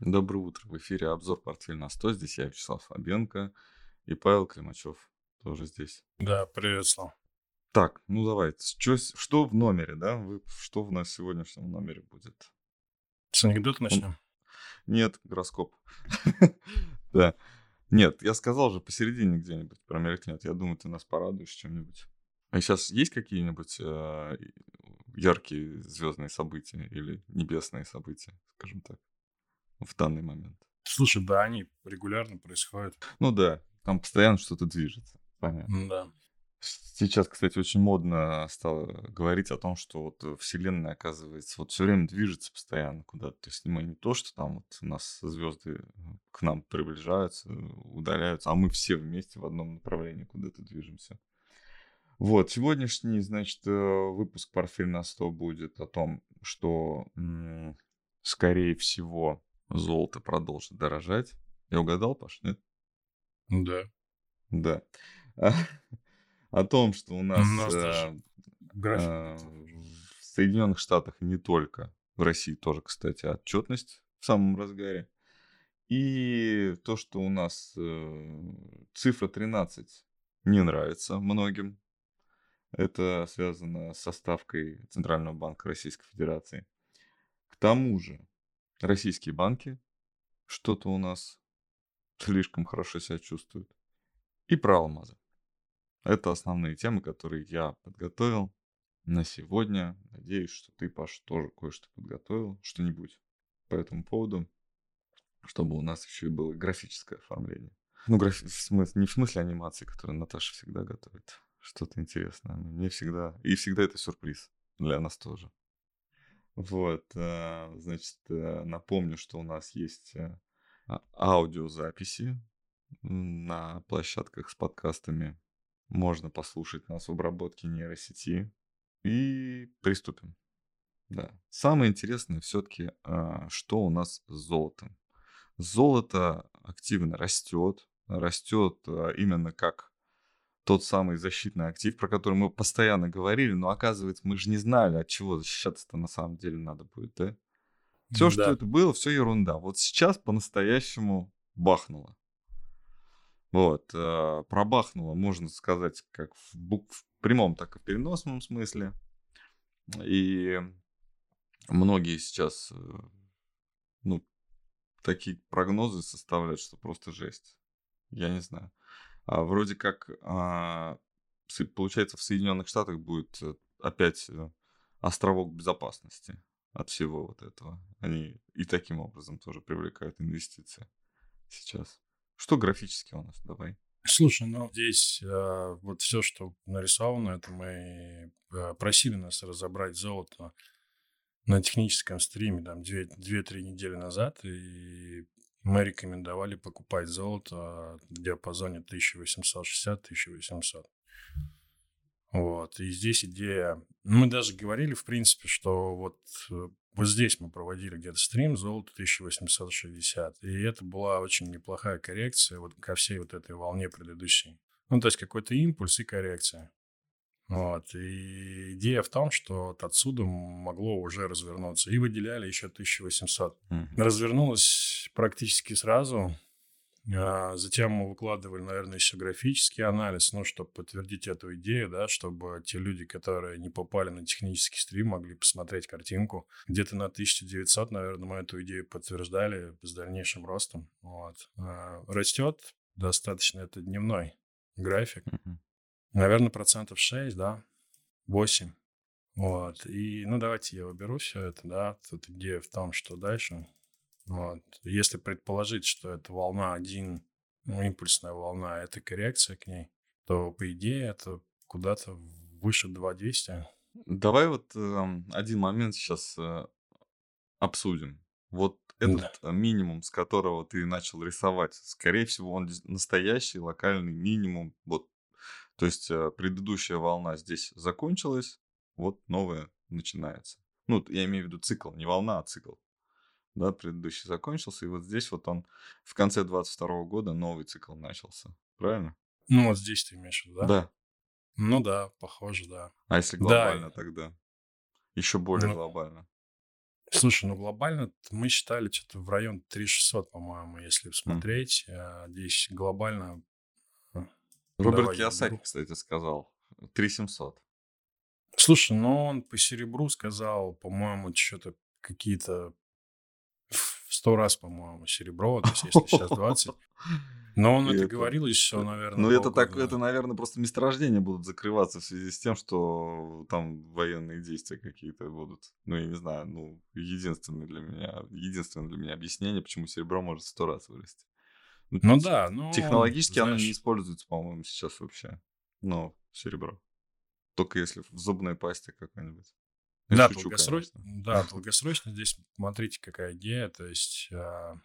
Доброе утро. В эфире обзор «Портфель на 100». Здесь я, Вячеслав Фабенко и Павел Климачев тоже здесь. Да, приветствую. Так, ну давайте. Что, что в номере, да? Вы, что в нас сегодняшнем номере будет? С анекдота начнем? Нет, гороскоп. Да. Нет, я сказал же посередине где-нибудь промелькнет. Я думаю, ты нас порадуешь чем-нибудь. А сейчас есть какие-нибудь э, яркие звездные события или небесные события, скажем так? В данный момент. Слушай, да, они регулярно происходят. Ну да, там постоянно что-то движется. Понятно. Да. Сейчас, кстати, очень модно стало говорить о том, что вот Вселенная, оказывается, вот все время движется постоянно куда-то. То есть мы не то, что там вот у нас звезды к нам приближаются, удаляются, а мы все вместе в одном направлении куда-то движемся. Вот, сегодняшний, значит, э, выпуск «Портфель на 100» будет о том, что, скорее всего, золото продолжит дорожать. Я угадал, Паш, нет? Да. Да. О том, что у нас, у нас э, э, в Соединенных Штатах не только, в России тоже, кстати, отчетность в самом разгаре. И то, что у нас э, цифра 13 не нравится многим. Это связано с составкой Центрального банка Российской Федерации. К тому же Российские банки что-то у нас слишком хорошо себя чувствуют. И про алмазы. Это основные темы, которые я подготовил на сегодня. Надеюсь, что ты, Паш, тоже кое-что подготовил, что-нибудь по этому поводу, чтобы у нас еще и было графическое оформление. Ну, граф... в смысле, не в смысле анимации, которую Наташа всегда готовит. Что-то интересное. Мне всегда... И всегда это сюрприз для нас тоже. Вот, э, значит, э, напомню, что у нас есть э, а, аудиозаписи на площадках с подкастами. Можно послушать нас в обработке нейросети. И приступим. Да. Самое интересное все-таки, а, что у нас с золотом. Золото активно растет. Растет именно как тот самый защитный актив, про который мы постоянно говорили, но оказывается, мы же не знали, от чего защищаться-то на самом деле надо будет, да? Все, да. что это было, все ерунда. Вот сейчас по-настоящему бахнуло. Вот, э, пробахнуло, можно сказать, как в, бук- в прямом, так и в переносном смысле. И многие сейчас, э, ну, такие прогнозы составляют, что просто жесть. Я не знаю. А, вроде как, а, получается, в Соединенных Штатах будет э, опять э, островок безопасности от всего вот этого. Они и таким образом тоже привлекают инвестиции сейчас. Что графически у нас? Давай. Слушай, ну здесь э, вот все, что нарисовано, это мы э, просили нас разобрать золото на техническом стриме там 2-3 недели назад, и мы рекомендовали покупать золото в диапазоне 1860-1800. Вот. И здесь идея... Мы даже говорили, в принципе, что вот, э, вот здесь мы проводили где-то стрим золото 1860. И это была очень неплохая коррекция вот ко всей вот этой волне предыдущей. Ну, то есть какой-то импульс и коррекция. Вот. И идея в том, что вот отсюда могло уже развернуться. И выделяли еще 1800. Mm-hmm. Развернулось практически сразу. А затем мы выкладывали, наверное, еще графический анализ, ну, чтобы подтвердить эту идею, да, чтобы те люди, которые не попали на технический стрим, могли посмотреть картинку. Где-то на 1900, наверное, мы эту идею подтверждали с дальнейшим ростом. Вот. А, растет достаточно, это дневной график. Mm-hmm. Наверное, процентов 6, да, 8. Вот. И, ну, давайте я уберу все это, да. Тут идея в том, что дальше. Вот. Если предположить, что это волна 1, ну, импульсная волна, а это коррекция к ней, то, по идее, это куда-то выше 2200. Давай вот э, один момент сейчас э, обсудим. Вот этот да. минимум, с которого ты начал рисовать, скорее всего, он настоящий локальный минимум вот то есть э, предыдущая волна здесь закончилась, вот новая начинается. Ну, я имею в виду цикл, не волна, а цикл. Да, предыдущий закончился, и вот здесь вот он в конце 22 года новый цикл начался. Правильно? Ну, вот здесь ты имеешь в виду, да? Да. Ну да, похоже, да. А если глобально да. тогда? Еще более ну, глобально. Слушай, ну глобально мы считали что-то в район 3600, по-моему, если смотреть. Mm. Здесь глобально... Роберт Киосаки, кстати, сказал. 3700. Слушай, ну он по серебру сказал, по-моему, что-то какие-то в сто раз, по-моему, серебро, то есть если сейчас 20. Но он это, это говорил еще, наверное. Ну, это так, это, наверное, просто месторождения будут закрываться в связи с тем, что там военные действия какие-то будут. Ну, я не знаю, ну, единственное для меня, единственное для меня объяснение, почему серебро может сто раз вырасти. Ну, да, ну... Технологически знаешь... оно не используется, по-моему, сейчас вообще. Но серебро. Только если в зубной пасте какой-нибудь. да, шучу, долгосрочно, да, долгосрочно здесь смотрите, какая идея. То есть а,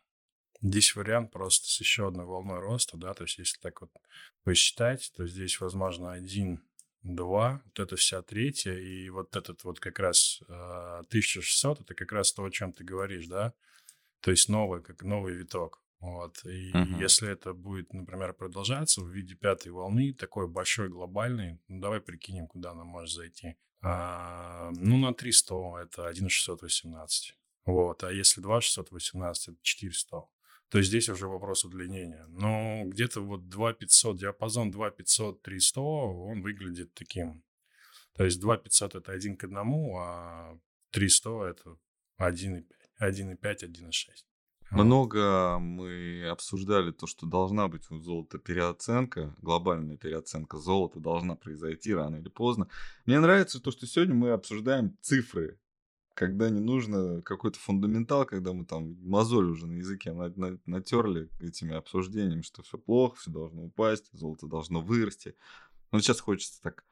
здесь вариант просто с еще одной волной роста, да, то есть если так вот посчитать, то здесь, возможно, один, два, вот это вся третья, и вот этот вот как раз а, 1600, это как раз то, о чем ты говоришь, да, то есть новый, как новый виток. Вот. И uh-huh. если это будет, например, продолжаться в виде пятой волны, такой большой, глобальный, ну, давай прикинем, куда она может зайти. А, ну, на 300 это 1,618. Вот. А если 2,618, это 400. То есть здесь уже вопрос удлинения. Но где-то вот 2,500, диапазон 2,500, 300, он выглядит таким. То есть 2,500 это 1 к 1, а 300 это 1,5, 1,5, 1,6. Много мы обсуждали то, что должна быть у золота переоценка, глобальная переоценка золота должна произойти рано или поздно. Мне нравится то, что сегодня мы обсуждаем цифры, когда не нужно какой-то фундаментал, когда мы там мозоль уже на языке натерли этими обсуждениями, что все плохо, все должно упасть, золото должно вырасти. Но сейчас хочется так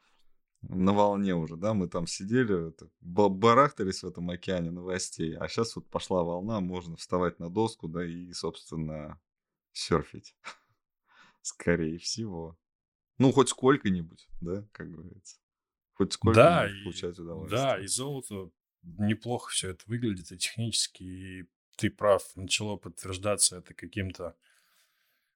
на волне уже, да, мы там сидели, барахтались в этом океане новостей, а сейчас вот пошла волна, можно вставать на доску, да, и, собственно, серфить. Скорее всего. Ну, хоть сколько-нибудь, да, как говорится. Хоть сколько-нибудь да, получать удовольствие. Да, и золото неплохо все это выглядит и технически, и ты прав, начало подтверждаться это каким-то,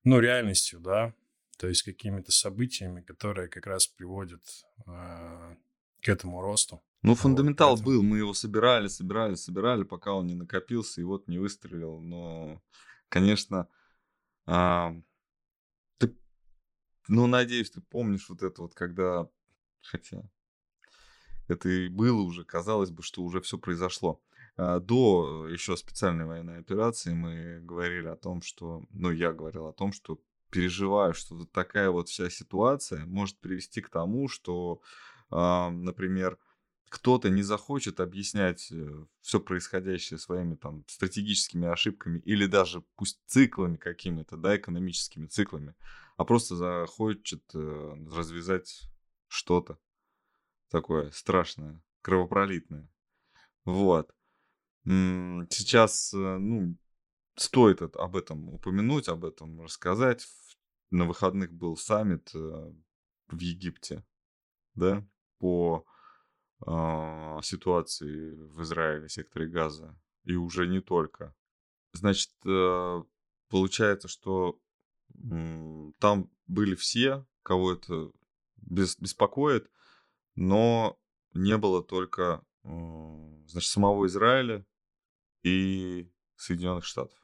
ну, реальностью, да, то есть какими-то событиями, которые как раз приводят э, к этому росту. Ну, фундаментал вот, был, мы его собирали, собирали, собирали, пока он не накопился, и вот не выстрелил. Но, конечно, а, ты, ну, надеюсь, ты помнишь вот это вот, когда, хотя это и было уже, казалось бы, что уже все произошло. А, до еще специальной военной операции мы говорили о том, что, ну, я говорил о том, что переживаю, что вот такая вот вся ситуация может привести к тому, что, э, например, кто-то не захочет объяснять э, все происходящее своими там стратегическими ошибками или даже пусть циклами какими-то, да, экономическими циклами, а просто захочет э, развязать что-то такое страшное, кровопролитное. Вот. Сейчас, э, ну, стоит об этом упомянуть, об этом рассказать на выходных был саммит э, в Египте, да, по э, ситуации в Израиле, секторе Газа, и уже не только. Значит, э, получается, что э, там были все, кого это бес, беспокоит, но не было только, э, значит, самого Израиля и Соединенных Штатов.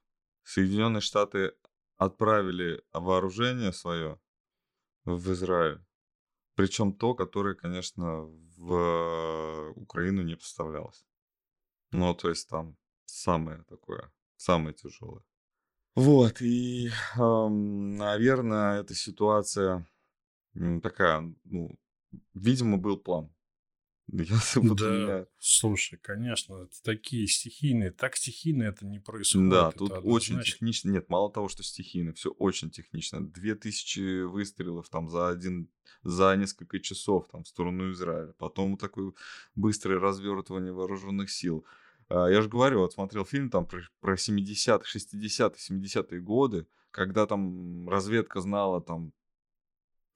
Соединенные Штаты отправили вооружение свое в Израиль. Причем то, которое, конечно, в Украину не поставлялось. Ну, то есть там самое такое, самое тяжелое. Вот, и, наверное, эта ситуация такая, ну, видимо, был план. Я, да, слушай, конечно, это такие стихийные, так стихийно это не происходит. Да, тут это очень значит... технично, нет, мало того, что стихийно, все очень технично. Две тысячи выстрелов там за один, за несколько часов там в сторону Израиля, потом такое быстрое развертывание вооруженных сил. А, я же говорю, вот смотрел фильм там про, про 70-х, 60-е, 70-е годы, когда там разведка знала там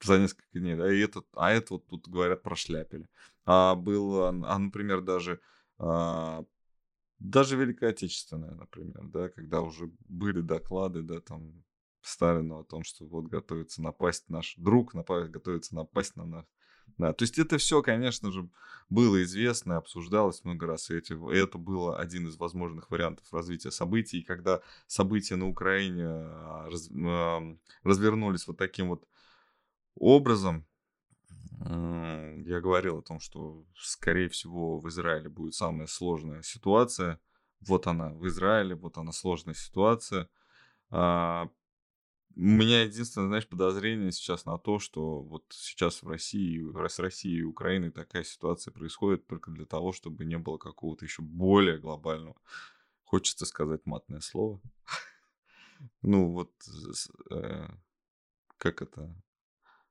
за несколько дней, да, и этот, а это вот тут, говорят, прошляпили. А был, а, например, даже, а, даже Великая Отечественная, например, да, когда уже были доклады, да, там, Сталину о том, что вот готовится напасть наш друг, напасть, готовится напасть на нас, Да, то есть это все, конечно же, было известно, обсуждалось много раз, и эти, это было один из возможных вариантов развития событий. И когда события на Украине а, раз, развернулись вот таким вот образом, я говорил о том, что, скорее всего, в Израиле будет самая сложная ситуация. Вот она в Израиле, вот она сложная ситуация. А, у меня единственное, знаешь, подозрение сейчас на то, что вот сейчас в России, с Россией и Украиной такая ситуация происходит только для того, чтобы не было какого-то еще более глобального, хочется сказать матное слово. Ну вот, э, как это,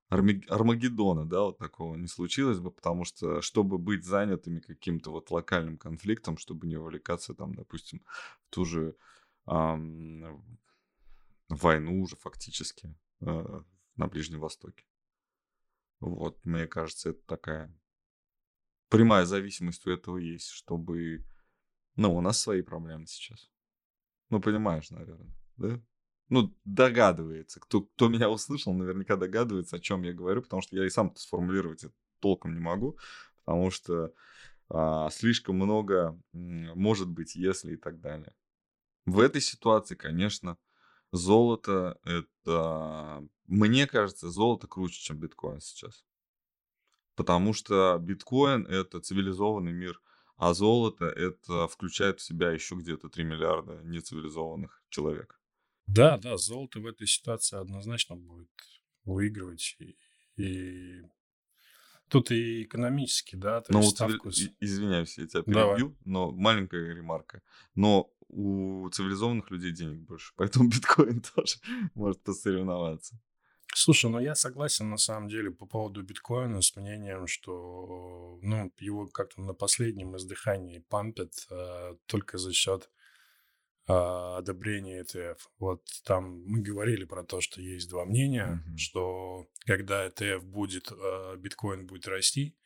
Армагеддона, да, вот такого не случилось бы, потому что, чтобы быть занятыми каким-то вот локальным конфликтом, чтобы не увлекаться там, допустим, в ту же ам, войну уже фактически э, на Ближнем Востоке. Вот, мне кажется, это такая прямая зависимость у этого есть, чтобы... Ну, у нас свои проблемы сейчас. Ну, понимаешь, наверное, да? Ну, догадывается. Кто, кто меня услышал, наверняка догадывается, о чем я говорю, потому что я и сам сформулировать это толком не могу, потому что а, слишком много может быть, если и так далее. В этой ситуации, конечно, золото это... Мне кажется, золото круче, чем биткоин сейчас. Потому что биткоин это цивилизованный мир, а золото это включает в себя еще где-то 3 миллиарда нецивилизованных человек. Да, да, золото в этой ситуации однозначно будет выигрывать. И, и тут и экономически, да, то но есть у ставку... Извиняюсь, я тебя перебью, Давай. но маленькая ремарка. Но у цивилизованных людей денег больше, поэтому биткоин тоже может посоревноваться. Слушай, ну я согласен на самом деле по поводу биткоина с мнением, что ну, его как-то на последнем издыхании пампят э, только за счет одобрения ETF. Вот там мы говорили про то, что есть два мнения, mm-hmm. что когда ETF будет, а, биткоин будет расти,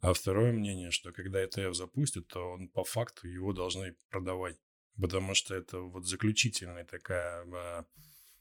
а второе мнение, что когда ETF запустят, то он по факту его должны продавать, потому что это вот заключительная такая а,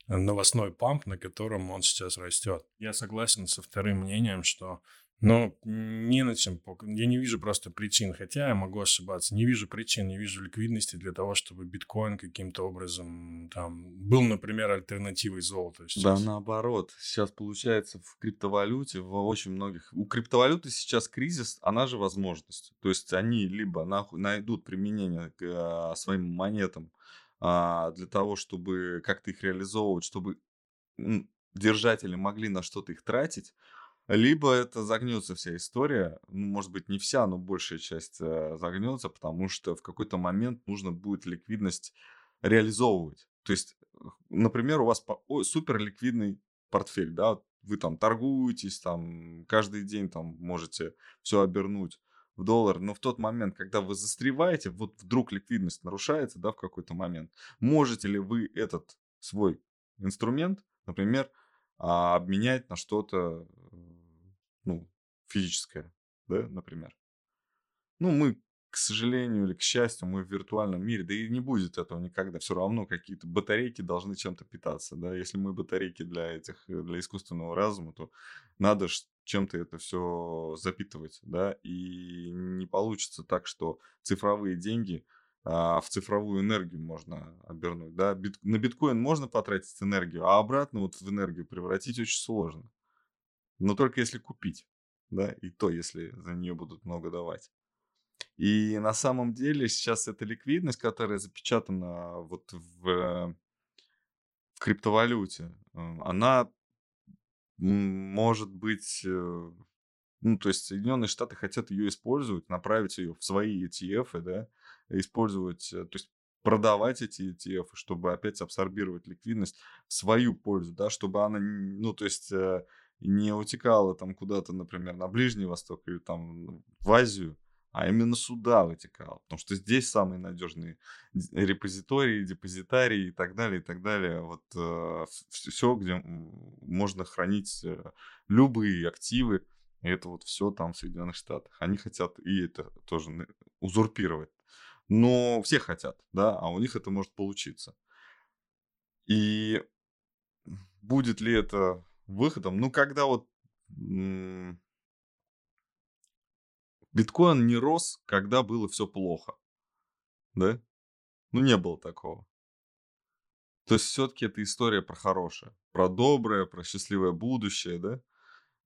новостной памп, на котором он сейчас растет. Я согласен со вторым мнением, что но не на чем. Я не вижу просто причин, хотя я могу ошибаться. Не вижу причин, не вижу ликвидности для того, чтобы биткоин каким-то образом там был, например, альтернативой золота. Сейчас. Да, наоборот. Сейчас получается в криптовалюте, в очень многих... У криптовалюты сейчас кризис, она же возможность. То есть они либо найдут применение к а, своим монетам а, для того, чтобы как-то их реализовывать, чтобы держатели могли на что-то их тратить, либо это загнется вся история, ну, может быть, не вся, но большая часть э, загнется, потому что в какой-то момент нужно будет ликвидность реализовывать. То есть, например, у вас супер ликвидный портфель, да, вы там торгуетесь, там каждый день там можете все обернуть в доллар, но в тот момент, когда вы застреваете, вот вдруг ликвидность нарушается, да, в какой-то момент, можете ли вы этот свой инструмент, например, а, обменять на что-то ну, физическое, да, например. Ну, мы, к сожалению или к счастью, мы в виртуальном мире, да и не будет этого никогда. Все равно какие-то батарейки должны чем-то питаться, да. Если мы батарейки для этих, э, для искусственного разума, то надо чем-то это все запитывать, да. И не получится так, что цифровые деньги а, в цифровую энергию можно обернуть, да. Бит, на биткоин можно потратить энергию, а обратно вот в энергию превратить очень сложно. Но только если купить, да, и то, если за нее будут много давать. И на самом деле сейчас эта ликвидность, которая запечатана вот в, в криптовалюте, она может быть, э, ну, то есть Соединенные Штаты хотят ее использовать, направить ее в свои ETF, да, использовать, э, то есть продавать эти ETF, чтобы опять абсорбировать ликвидность в свою пользу, да, чтобы она, ну, то есть э, не утекала там куда-то, например, на Ближний Восток или там в Азию, а именно сюда вытекала. Потому что здесь самые надежные репозитории, депозитарии и так далее, и так далее. Вот э, все, где можно хранить э, любые активы, и это вот все там в Соединенных Штатах. Они хотят и это тоже узурпировать. Но все хотят, да, а у них это может получиться. И будет ли это выходом. Ну, когда вот Биткоин не рос, когда было все плохо. Да? Ну, не было такого. То есть все-таки это история про хорошее, про доброе, про счастливое будущее, да?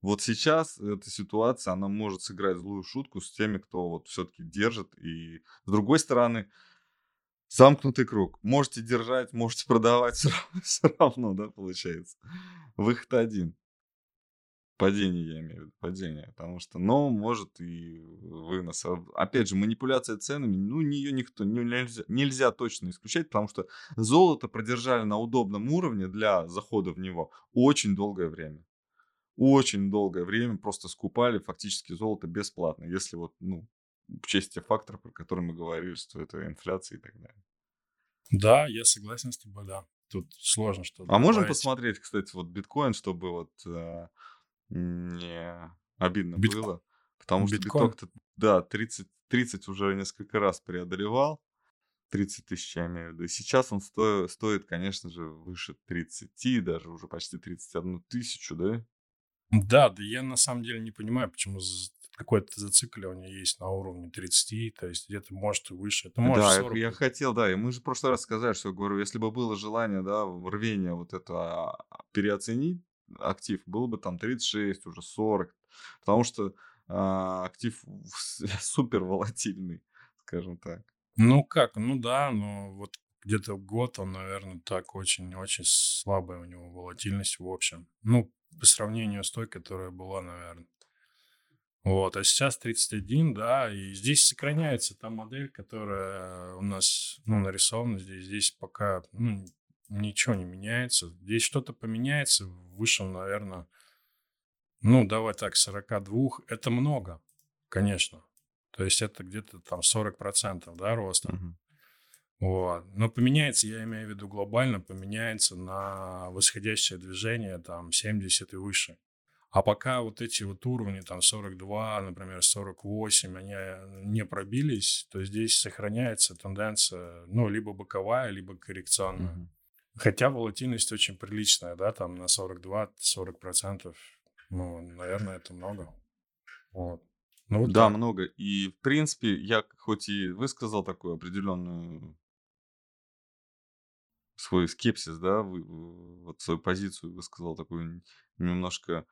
Вот сейчас эта ситуация, она может сыграть злую шутку с теми, кто вот все-таки держит. И с другой стороны, замкнутый круг. Можете держать, можете продавать, все равно, все равно да, получается. Выход один. Падение, я имею в виду, падение. Потому что, но может и вынос. Опять же, манипуляция ценами, ну, ее никто, ну, нельзя, нельзя точно исключать, потому что золото продержали на удобном уровне для захода в него очень долгое время. Очень долгое время просто скупали фактически золото бесплатно, если вот, ну, учесть те факторы, про которые мы говорили, что это инфляция и так далее. Да, я согласен с тобой, да. Тут сложно что-то А можем посмотреть, кстати, вот биткоин, чтобы вот э, не обидно Битко- было. Потому что биткоин? биток, да, 30, 30 уже несколько раз преодолевал. 30 тысяч, я имею в виду. И сейчас он сто- стоит, конечно же, выше 30, даже уже почти 31 тысячу, да? Да, да я на самом деле не понимаю, почему какое-то зацикливание есть на уровне 30, то есть где-то может и выше. Это может Да, я- 40 я хотел, да, и мы же в прошлый раз сказали, что, говорю, если бы было желание, да, рвение вот это а, переоценить актив, было бы там 36, уже 40, потому что а, актив супер волатильный, скажем так. Ну как, ну да, но вот где-то год он, наверное, так очень-очень слабая у него волатильность в общем. Ну, по сравнению с той, которая была, наверное. Вот, а сейчас 31, да, и здесь сохраняется та модель, которая у нас, ну, нарисована здесь. Здесь пока, ну, ничего не меняется. Здесь что-то поменяется, вышел, наверное, ну, давай так, 42. Это много, конечно. То есть это где-то там 40%, да, роста. Мгм. Вот. Но поменяется, я имею в виду глобально, поменяется на восходящее движение там 70 и выше. А пока вот эти вот уровни, там 42, например, 48, они э, не пробились, то здесь сохраняется тенденция, ну, либо боковая, либо коррекционная. Мгм. Хотя волатильность очень приличная, да, там на 42-40%. Ну, наверное, это много. Вот. Ну, вот Да, так. много. И, в принципе, я хоть и высказал такую определенную свой скепсис, да, в- вот свою позицию высказал такую немножко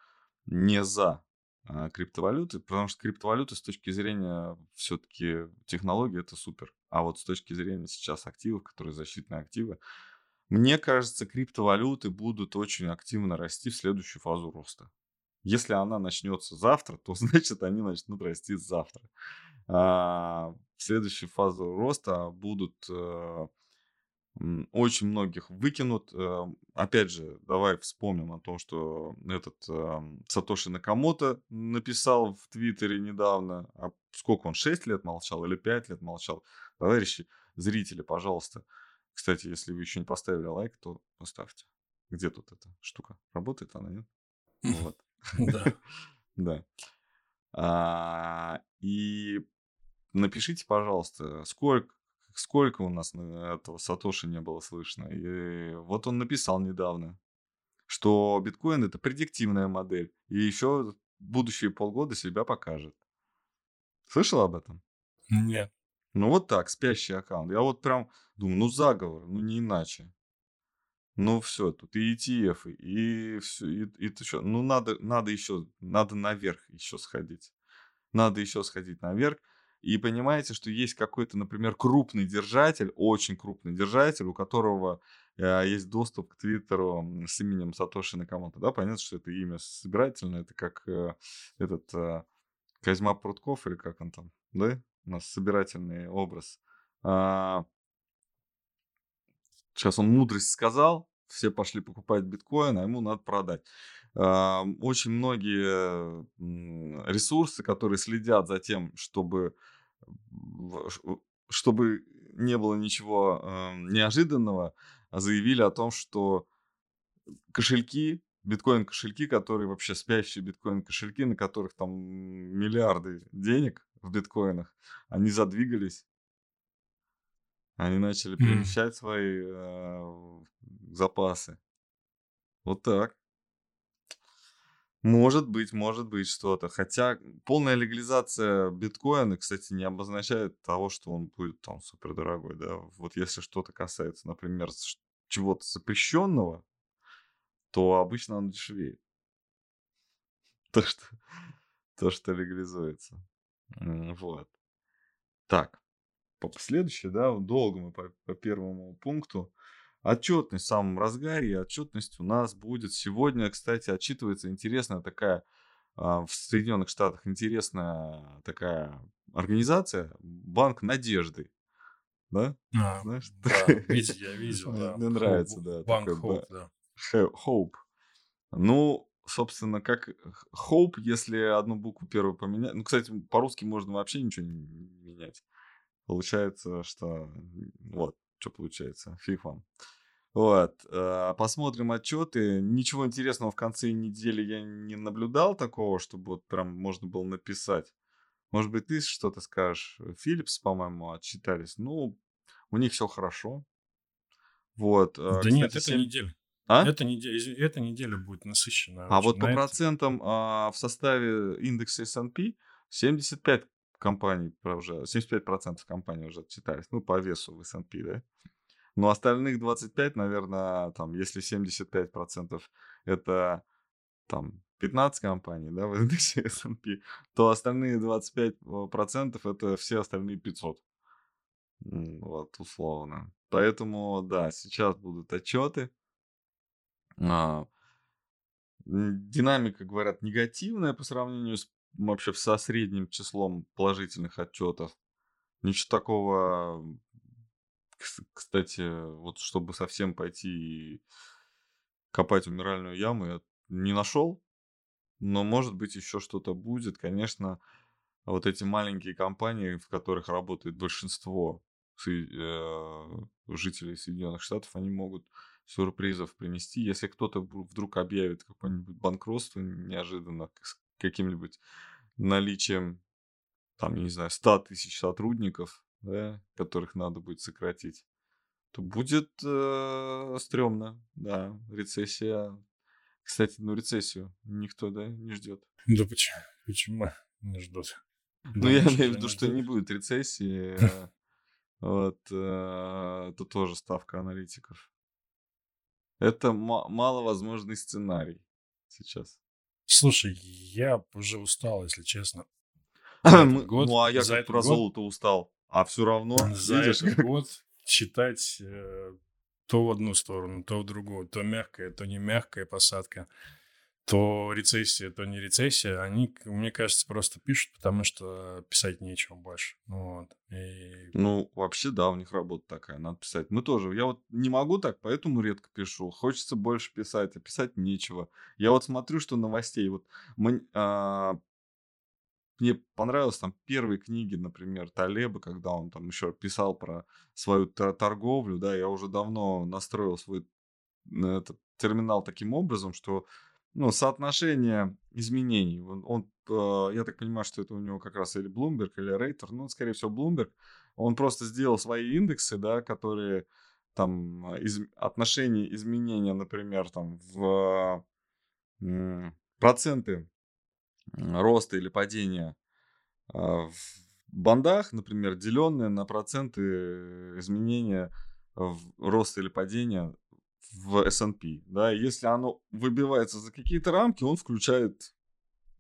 не за а, криптовалюты, потому что криптовалюты с точки зрения все-таки технологии это супер. А вот с точки зрения сейчас активов, которые защитные активы, мне кажется, криптовалюты будут очень активно расти в следующую фазу роста. Если она начнется завтра, то значит они начнут расти завтра. А, в следующую фазу роста будут э, очень многих выкинут. Э, Опять же, давай вспомним о том, что этот эм, Сатоши Накамото написал в Твиттере недавно. А сколько он, 6 лет молчал или 5 лет молчал? Товарищи, зрители, пожалуйста. Кстати, если вы еще не поставили лайк, то поставьте. Где тут эта штука? Работает она, нет? Вот. Да. Да. А, И напишите, пожалуйста, сколько, сколько у нас на этого Сатоши не было слышно. И вот он написал недавно, что биткоин это предиктивная модель. И еще будущие полгода себя покажет. Слышал об этом? Нет. Ну вот так, спящий аккаунт. Я вот прям думаю, ну заговор, ну не иначе. Ну все, тут и ETF, и все, и, и ты что? Ну надо, надо еще, надо наверх еще сходить. Надо еще сходить наверх. И понимаете, что есть какой-то, например, крупный держатель, очень крупный держатель, у которого э, есть доступ к Твиттеру с именем Сатоши Накамото. Да, понятно, что это имя собирательное, это как э, этот э, Козьма Прутков или как он там, да? У нас собирательный образ. А, Сейчас он мудрость сказал, все пошли покупать биткоин, а ему надо продать. А, Очень многие м, ресурсы, которые следят за тем, чтобы, чтобы не было ничего эм, неожиданного, заявили о том, что кошельки, биткоин-кошельки, которые вообще спящие биткоин-кошельки, на которых там миллиарды денег в биткоинах, они задвигались, они начали перемещать свои э, запасы. Вот так. Может быть, может быть что-то. Хотя полная легализация биткоина, кстати, не обозначает того, что он будет там супер дорогой, да. Вот если что-то касается, например, чего-то запрещенного, то обычно он дешевеет. То, что, то, что легализуется. Вот. Так. По следующей, да, долго мы по, по первому пункту. Отчетность в самом разгаре. Отчетность у нас будет сегодня, кстати, отчитывается интересная такая а, в Соединенных Штатах интересная такая организация Банк Надежды. Да? А, Знаешь? Да, видел, я видел, да. Мне нравится, да. Банк Hope, да. Hope. Ну, собственно, как Hope, если одну букву первую поменять. Ну, кстати, по-русски можно вообще ничего не менять. Получается, что вот, что получается, фиг вам. Вот, э, посмотрим отчеты. Ничего интересного в конце недели я не наблюдал такого, чтобы вот прям можно было написать. Может быть, ты что-то скажешь. Philips, по-моему, отчитались. Ну, у них все хорошо. Вот. Э, да Кстати, нет, это 7... неделя. А? Эта неделя, эта неделя будет насыщена. А вот по процентам а, в составе индекса S&P 75 компаний уже, 75% компаний уже отчитались. Ну, по весу в S&P, да? Но остальных 25, наверное, там, если 75% это там 15 компаний, да, в индексе S&P, то остальные 25% это все остальные 500. Вот, условно. Поэтому, да, сейчас будут отчеты. А, динамика, говорят, негативная по сравнению с вообще со средним числом положительных отчетов. Ничего такого кстати, вот чтобы совсем пойти и копать умиральную яму, я не нашел. Но, может быть, еще что-то будет. Конечно, вот эти маленькие компании, в которых работает большинство э, жителей Соединенных Штатов, они могут сюрпризов принести. Если кто-то вдруг объявит какое-нибудь банкротство неожиданно каким-нибудь наличием, там, не знаю, 100 тысяч сотрудников, да, которых надо будет сократить, то будет э, стрёмно, да, рецессия. Кстати, ну рецессию никто, да, не ждет. Да почему? Почему не ждут? Ну, я имею в виду, что не будет рецессии. Вот, э, это тоже ставка аналитиков. Это маловозможный сценарий сейчас. Слушай, я уже устал, если честно. ну, а я как про золото устал. А все равно, За видишь, этот год читать э, то в одну сторону, то в другую, то мягкая, то не мягкая посадка, то рецессия, то не рецессия, они, мне кажется, просто пишут, потому что писать нечего больше. Вот. И... Ну, вообще, да, у них работа такая, надо писать. Мы тоже, я вот не могу так, поэтому редко пишу. Хочется больше писать, а писать нечего. Я вот смотрю, что новостей, вот мы, а, мне понравилось там первые книги, например, Талеба, когда он там еще писал про свою торговлю, да, я уже давно настроил свой этот терминал таким образом, что ну, соотношение изменений, он, он э, я так понимаю, что это у него как раз или Bloomberg, или Рейтер, ну, скорее всего, Bloomberg, он просто сделал свои индексы, да, которые там из, отношение изменения, например, там в э, проценты роста или падения а, в бандах, например, деленные на проценты изменения роста или падения в S&P. Да, если оно выбивается за какие-то рамки, он включает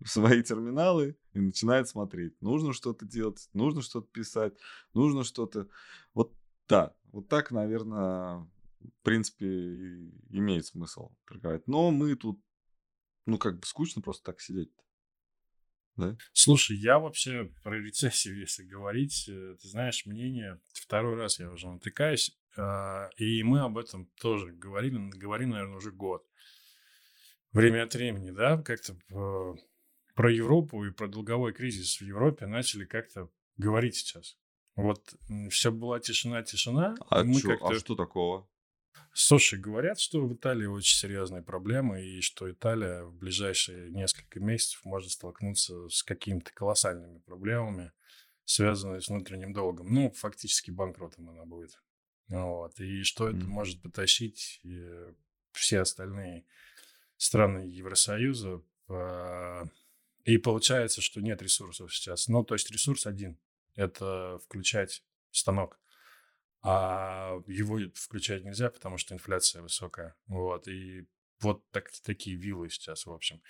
свои терминалы и начинает смотреть. Нужно что-то делать, нужно что-то писать, нужно что-то... Вот да, вот так, наверное, в принципе, имеет смысл торговать. Но мы тут, ну, как бы скучно просто так сидеть. Да? Слушай, я вообще про рецессию, если говорить, э, ты знаешь, мнение, второй раз я уже натыкаюсь, и мы об этом тоже говорили, говорим, наверное, уже год. Время от времени, да, как-то про Европу и про долговой кризис в Европе начали как-то говорить сейчас. Вот все была тишина, тишина. А, мы чё, а что такого? Слушай, говорят, что в Италии очень серьезные проблемы, и что Италия в ближайшие несколько месяцев может столкнуться с какими-то колоссальными проблемами, связанными с внутренним долгом. Ну, фактически банкротом она будет. Вот. И что это может потащить все остальные страны Евросоюза э, и получается, что нет ресурсов сейчас. Ну, то есть ресурс один – это включать станок. А его включать нельзя, потому что инфляция высокая. Вот, и вот так, такие виллы сейчас, в общем.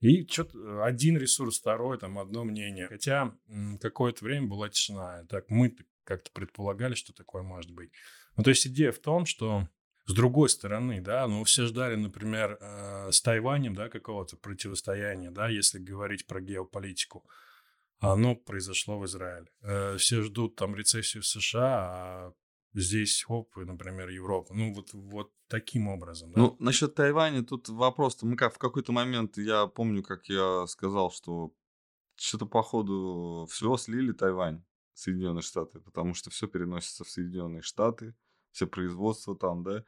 И что-то один ресурс, второй, там одно мнение. Хотя какое-то время была тишина. Так мы как-то предполагали, что такое может быть. Ну, то есть идея в том, что с другой стороны, да, ну, все ждали, например, э, с Тайванем, да, какого-то противостояния, да, если говорить про геополитику. Оно произошло в Израиле. Э, все ждут там рецессию в США, а здесь, хоп, например, Европа. Ну, вот, вот таким образом. Да? Ну, насчет Тайваня тут вопрос. Мы как в какой-то момент, я помню, как я сказал, что что-то по ходу все слили Тайвань, Соединенные Штаты, потому что все переносится в Соединенные Штаты, все производство там, да.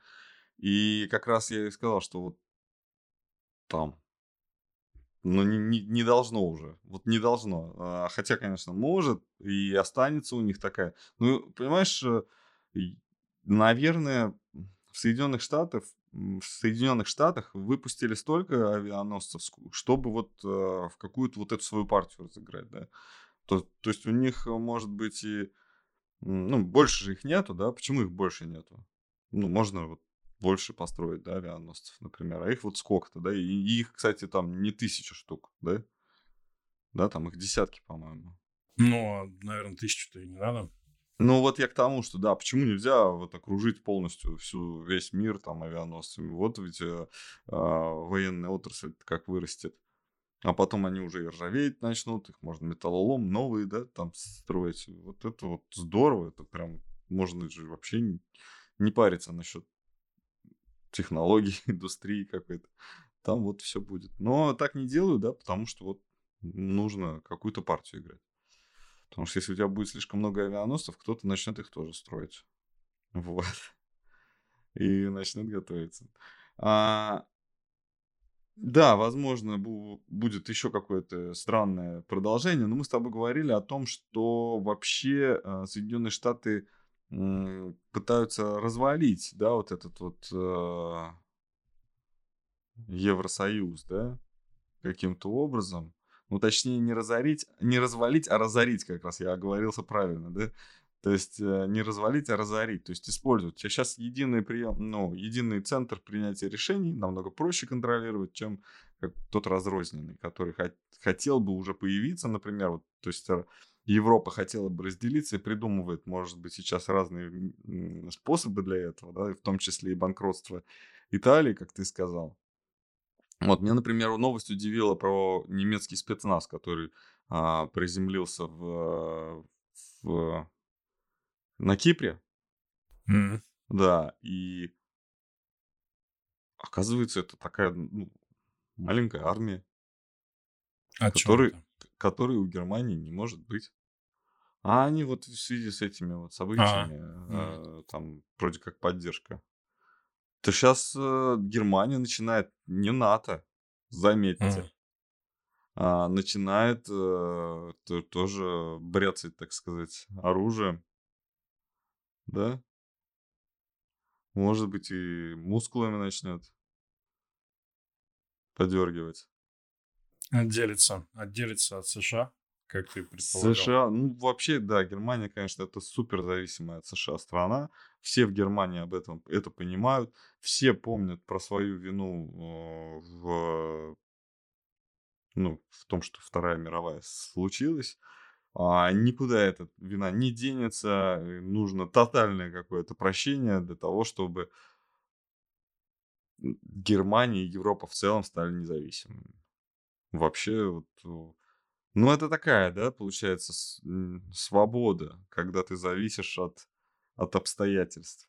И как раз я и сказал, что вот там ну, не, не, не должно уже. Вот не должно. А, хотя, конечно, может, и останется у них такая. Ну, понимаешь, э, наверное, в Соединенных Штатах в Соединенных Штатах выпустили столько авианосцев, чтобы вот э, в какую-то вот эту свою партию разыграть, да. То, то есть у них э, может быть и ну больше же их нету, да? Почему их больше нету? Ну можно вот больше построить, да, авианосцев, например, а их вот сколько-то, да, и, и их, кстати, там не тысяча штук, да, да, там их десятки, по-моему. Ну, а, наверное, тысячу-то и не надо. Ну, вот я к тому, что, да, почему нельзя вот окружить полностью всю, весь мир там авианосцами? Вот ведь э, э, военная отрасль как вырастет. А потом они уже и ржаветь начнут, их можно металлолом новые, да, там строить. Вот это вот здорово, это прям можно же вообще не, не париться насчет технологий, индустрии какой-то. Там вот все будет. Но так не делаю, да, потому что вот нужно какую-то партию играть. Потому что если у тебя будет слишком много авианосцев, кто-то начнет их тоже строить. Вот. И начнет готовиться. А, да, возможно, будет еще какое-то странное продолжение, но мы с тобой говорили о том, что вообще а, Соединенные Штаты пытаются развалить, да, вот этот вот э, Евросоюз, да, каким-то образом ну, точнее, не разорить, не развалить, а разорить как раз, я оговорился правильно, да? То есть э, не развалить, а разорить. То есть использовать. Сейчас единый прием, ну, единый центр принятия решений намного проще контролировать, чем тот разрозненный, который хот- хотел бы уже появиться, например, вот, то есть э, Европа хотела бы разделиться и придумывает, может быть, сейчас разные способы для этого, да, в том числе и банкротство Италии, как ты сказал. Вот, мне, например, новость удивила про немецкий спецназ, который а, приземлился в, в, на Кипре. Mm. Да, и оказывается, это такая ну, маленькая армия, а который, которой у Германии не может быть. А они вот в связи с этими вот событиями, а, э, там вроде как поддержка. То сейчас э, Германия начинает не НАТО, заметьте, а начинает э, то- тоже бряцать, так сказать, оружием, да? Может быть, и мускулами начнет подергивать. Отделится, отделится от США, как ты предполагал. США, ну вообще, да, Германия, конечно, это супер зависимая от США страна. Все в Германии об этом это понимают. Все помнят про свою вину э, в, ну, в том, что Вторая мировая случилась. А никуда эта вина не денется. э, Нужно тотальное какое-то прощение для того, чтобы Германия и Европа в целом стали независимыми. Вообще, вот, ну, это такая, да, получается, свобода, когда ты зависишь от, от обстоятельств.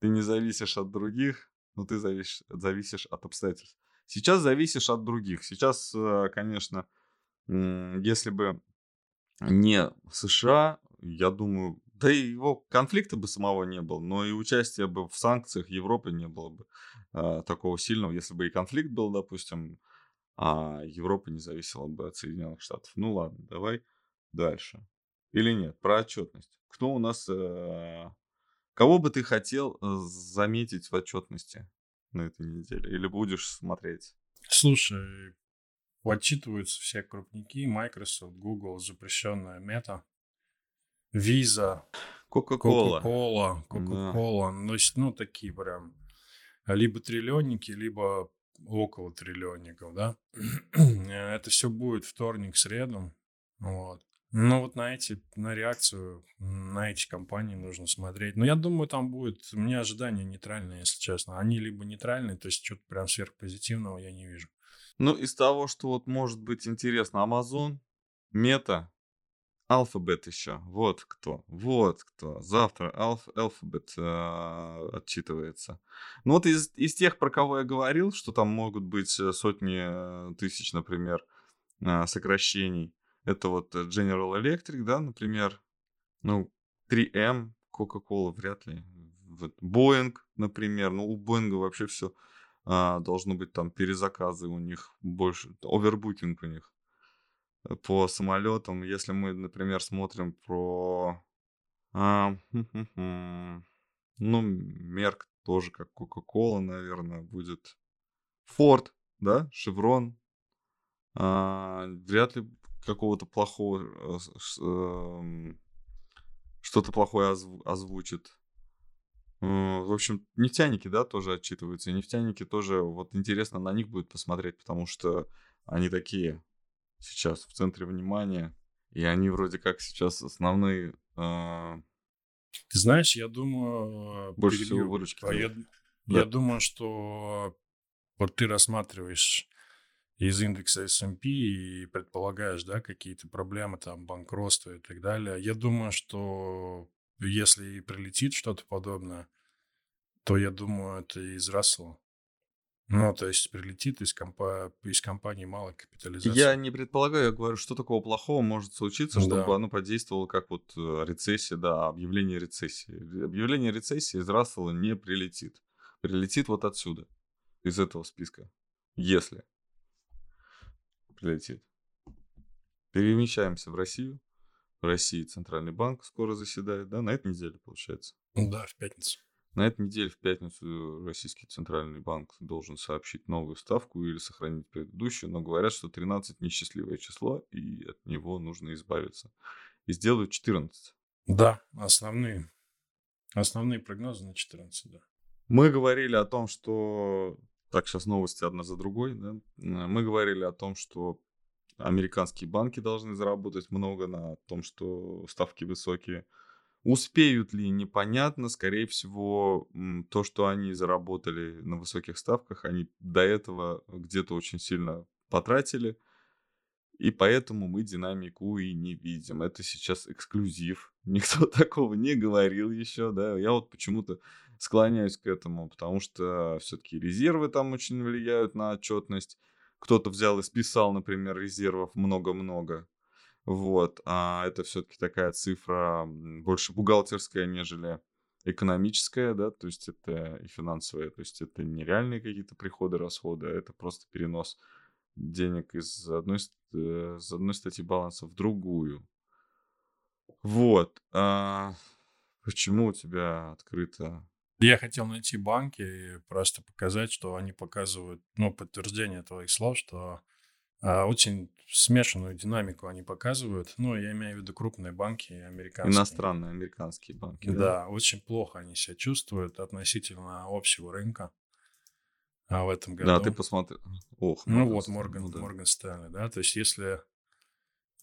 Ты не зависишь от других, но ты зависишь, зависишь от обстоятельств. Сейчас зависишь от других. Сейчас, э, конечно, если бы не США, я думаю, да и его конфликта бы самого не было, но и участия бы в санкциях Европы не было бы э, такого сильного, если бы и конфликт был, допустим, а Европа не зависела бы от Соединенных Штатов. Ну ладно, давай дальше. Или нет, про отчетность. Кто у нас... э, кого бы ты хотел э, заметить в отчетности на этой неделе? Или будешь смотреть? Слушай, отчитываются все крупники, Microsoft, Google, запрещенная Meta, Visa. Coca-Cola, Да. Coca-Cola, ну, есть, ну, такие прям либо триллионники, либо около триллионников, да. Это все будет вторник, среду, вот. Ну, вот на эти, на реакцию, на эти компании нужно смотреть. Но я думаю, там будет, у меня ожидания нейтральные, если честно. Они либо нейтральные, то есть что-то прям сверхпозитивного я не вижу. Ну, из того, что вот может быть интересно, Amazon, Meta, Alphabet еще. Вот кто. Вот кто. Завтра Alph- Alphabet э, отчитывается. Ну вот из, из тех, про кого я говорил, что там могут быть э, сотни э, тысяч, например, э, сокращений. Это вот General Electric, да, например. Ну, 3M, Coca-Cola вряд ли. Вот Boeing, например. Ну, у Boeing вообще все должно быть там перезаказы у них больше. Овербукинг у них э, по самолетам. Если мы, например, смотрим про... а, ну, Мерк тоже как Coca-Cola, наверное, будет. Ford, да, Chevron. А, вряд ли какого-то плохого... э, эм, Что-то плохое озв- озвучит. Э, В общем, нефтяники, да, тоже отчитываются. И нефтяники тоже, вот интересно на них будет посмотреть, потому что они такие сейчас в центре внимания. И они вроде как сейчас основные, э, Ты знаешь, я думаю... больше перебью, всего выручки. а я, дают. я Да. думаю, что вот ты рассматриваешь из индекса S&P и предполагаешь, да, какие-то проблемы, там, банкротство и так далее. Я думаю, что если и прилетит что-то подобное, то я думаю, это из Рассела. Ну, то есть прилетит из, компа- из компании малой капитализации. Я не предполагаю, я говорю, что такого плохого может случиться, чтобы Да. оно подействовало как вот э, рецессия, да, объявление рецессии. Объявление рецессии из Рассела не прилетит. Прилетит вот отсюда, из этого списка. Если прилетит. Перемещаемся в Россию. России Центральный банк скоро заседает, да, на этой неделе, получается. Да, в пятницу. На этой неделе в пятницу Российский Центральный банк должен сообщить новую ставку или сохранить предыдущую, но говорят, что 13 несчастливое число, и от него нужно избавиться. И сделают 14. Да, основные. Основные прогнозы на 14, да. Мы говорили о том, что... Так, сейчас новости одна за другой. Да? Мы говорили о том, что американские банки должны заработать много на том, что ставки высокие. Успеют ли, непонятно. Скорее всего, то, что они заработали на высоких ставках, они до этого где-то очень сильно потратили. И поэтому мы динамику и не видим. Это сейчас эксклюзив. Никто такого не говорил еще, да. Я вот почему-то склоняюсь к этому, потому что все-таки резервы там очень влияют на отчетность. Кто-то взял и списал, например, резервов много-много. Вот. А это все-таки такая цифра больше бухгалтерская, нежели экономическая, да, то есть это и финансовая, то есть это не реальные какие-то приходы, расходы, а это просто перенос денег из одной, э, с одной статьи баланса в другую. Вот. А почему у тебя открыто? Я хотел найти банки и просто показать, что они показывают, ну, подтверждение твоих слов, что а, очень смешанную динамику они показывают. Ну, я имею в виду крупные банки американские. Иностранные, американские банки. Да, очень плохо они себя чувствуют относительно общего рынка а, в этом году. Да, ты посмотри. Ох, Ну Морган вот Морган, ну да. Морган Стэнли, да, то есть если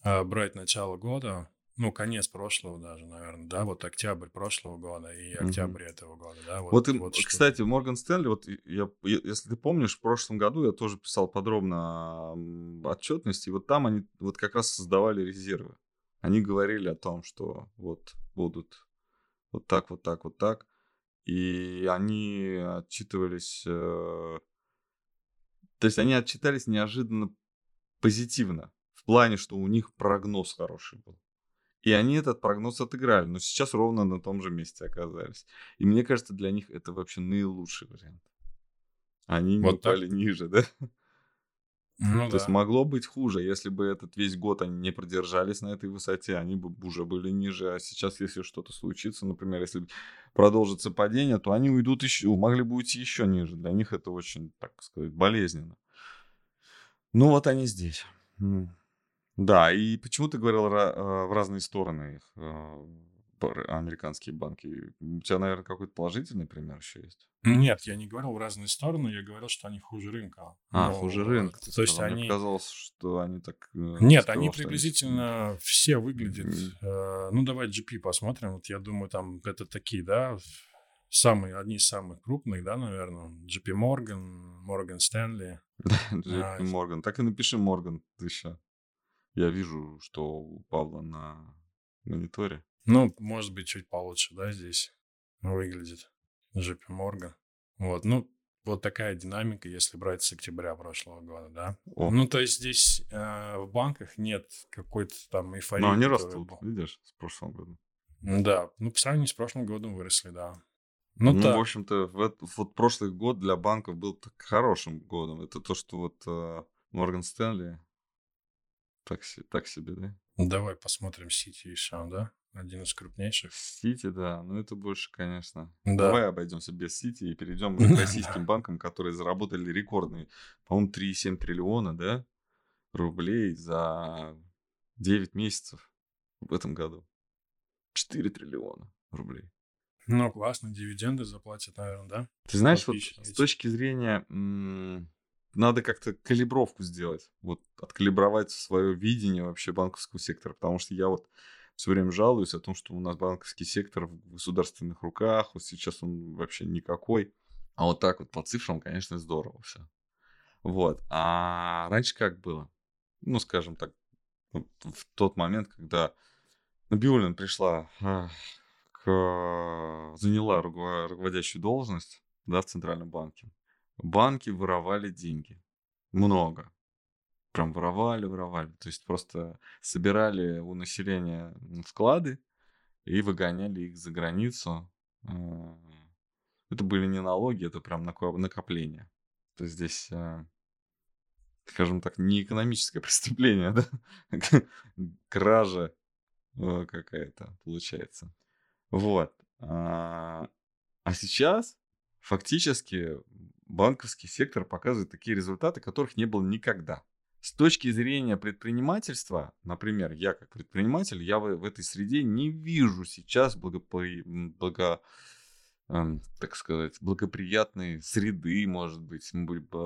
а, брать начало года, ну, конец прошлого даже, наверное, да, вот октябрь прошлого года и октябрь этого года, да, вот, Вот, и, вот что- кстати, Морган Стэнли, вот я, если ты помнишь, в прошлом году я тоже писал подробно м, отчетность, и вот там они вот как раз создавали резервы. Они говорили о том, что вот будут вот так, вот так, вот так. И они отчитывались... э, то есть они отчитались неожиданно позитивно. В плане, что у них прогноз хороший был. И они этот прогноз отыграли, но сейчас ровно на том же месте оказались. И мне кажется, для них это вообще наилучший вариант. Они не Вот так? упали ниже, да? Ну То да. есть могло быть хуже, если бы этот весь год они не продержались на этой высоте, они бы уже были ниже. А сейчас, если что-то случится, например, если продолжится падение, то они уйдут еще, могли бы уйти еще ниже. Для них это очень, так сказать, болезненно. Ну, вот они здесь. Да, и почему ты говорил э, в разные стороны их, э, американские банки? У тебя, наверное, какой-то положительный пример еще есть? Нет, я не говорил в разные стороны, я говорил, что они хуже рынка. А, Ну, хуже э, рынка, То есть сказал. Мне они... показалось, что они так... Нет, сказал, они приблизительно все выглядят. Э, Ну, давай GP посмотрим. Вот я думаю, там это такие, да, самые, одни из самых крупных, да, наверное. JP Morgan, Morgan Stanley. JP А, Морган. Так и напиши Морган еще. Я вижу, что у Павла на мониторе. Ну, может быть, чуть получше, да, здесь выглядит JP Morgan. Вот, ну, вот такая динамика, если брать с октября прошлого года, да. О, Ну, то есть здесь э, в банках нет какой-то там эйфории. но они растут, была. видишь, с прошлым годом. Да, ну, по сравнению с прошлым годом выросли, да. Ну, Ну, так. в общем-то, вот прошлый год для банков был так хорошим годом. Это то, что вот э, Морган Стэнли так, так себе, да? Давай посмотрим Сити еще, да? Один из крупнейших. Сити, да, но это больше, конечно. Да. Давай обойдемся без Сити и перейдем к российским банкам, которые заработали рекордные, по-моему, 3,7 триллиона, да, рублей за 9 месяцев в этом году. 4 триллиона рублей. Ну, классно, дивиденды заплатят, наверное, да? Ты знаешь, вот с точки зрения, м, надо как-то калибровку сделать, вот откалибровать свое видение вообще банковского сектора, потому что я вот все время жалуюсь о том, что у нас банковский сектор в государственных руках, вот сейчас он вообще никакой, а вот так вот по цифрам, конечно, здорово все. Вот, а раньше как было? Ну, скажем так, в тот момент, когда Набиуллина пришла к, заняла руково- руководящую должность да, в Центральном банке, банки воровали деньги. Много. Прям воровали, воровали. То есть просто собирали у населения м, вклады и выгоняли их за границу. А, Это были не налоги, это прям нако- накопления. То есть здесь, а, скажем так, не экономическое преступление, да? Кража э, какая-то получается. Вот. А а сейчас фактически банковский сектор показывает такие результаты, которых не было никогда. С точки зрения предпринимательства, например, я как предприниматель, я в, в этой среде не вижу сейчас благопри... м, благо... эм, так сказать, благоприятной среды, может быть,